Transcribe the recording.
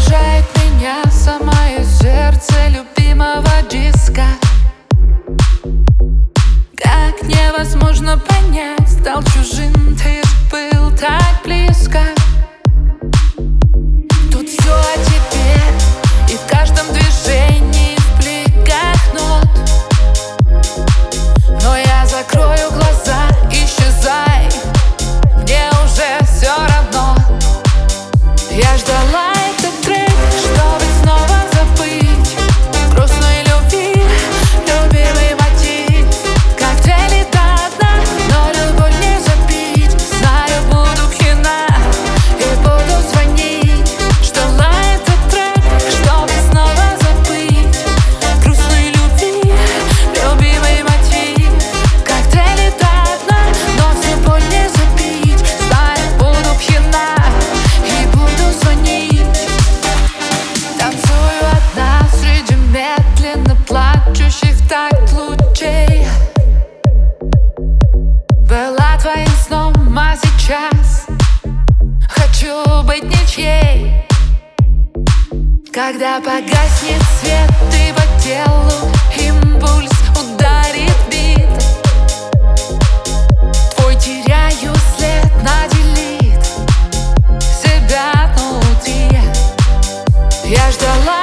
поражает меня Самое сердце любимого диска. Как невозможно понять Стал чужим, ты был так близко. свечей Когда погаснет свет, ты по телу импульс ударит бит. Твой теряю след, наделит себя внутри Я ждала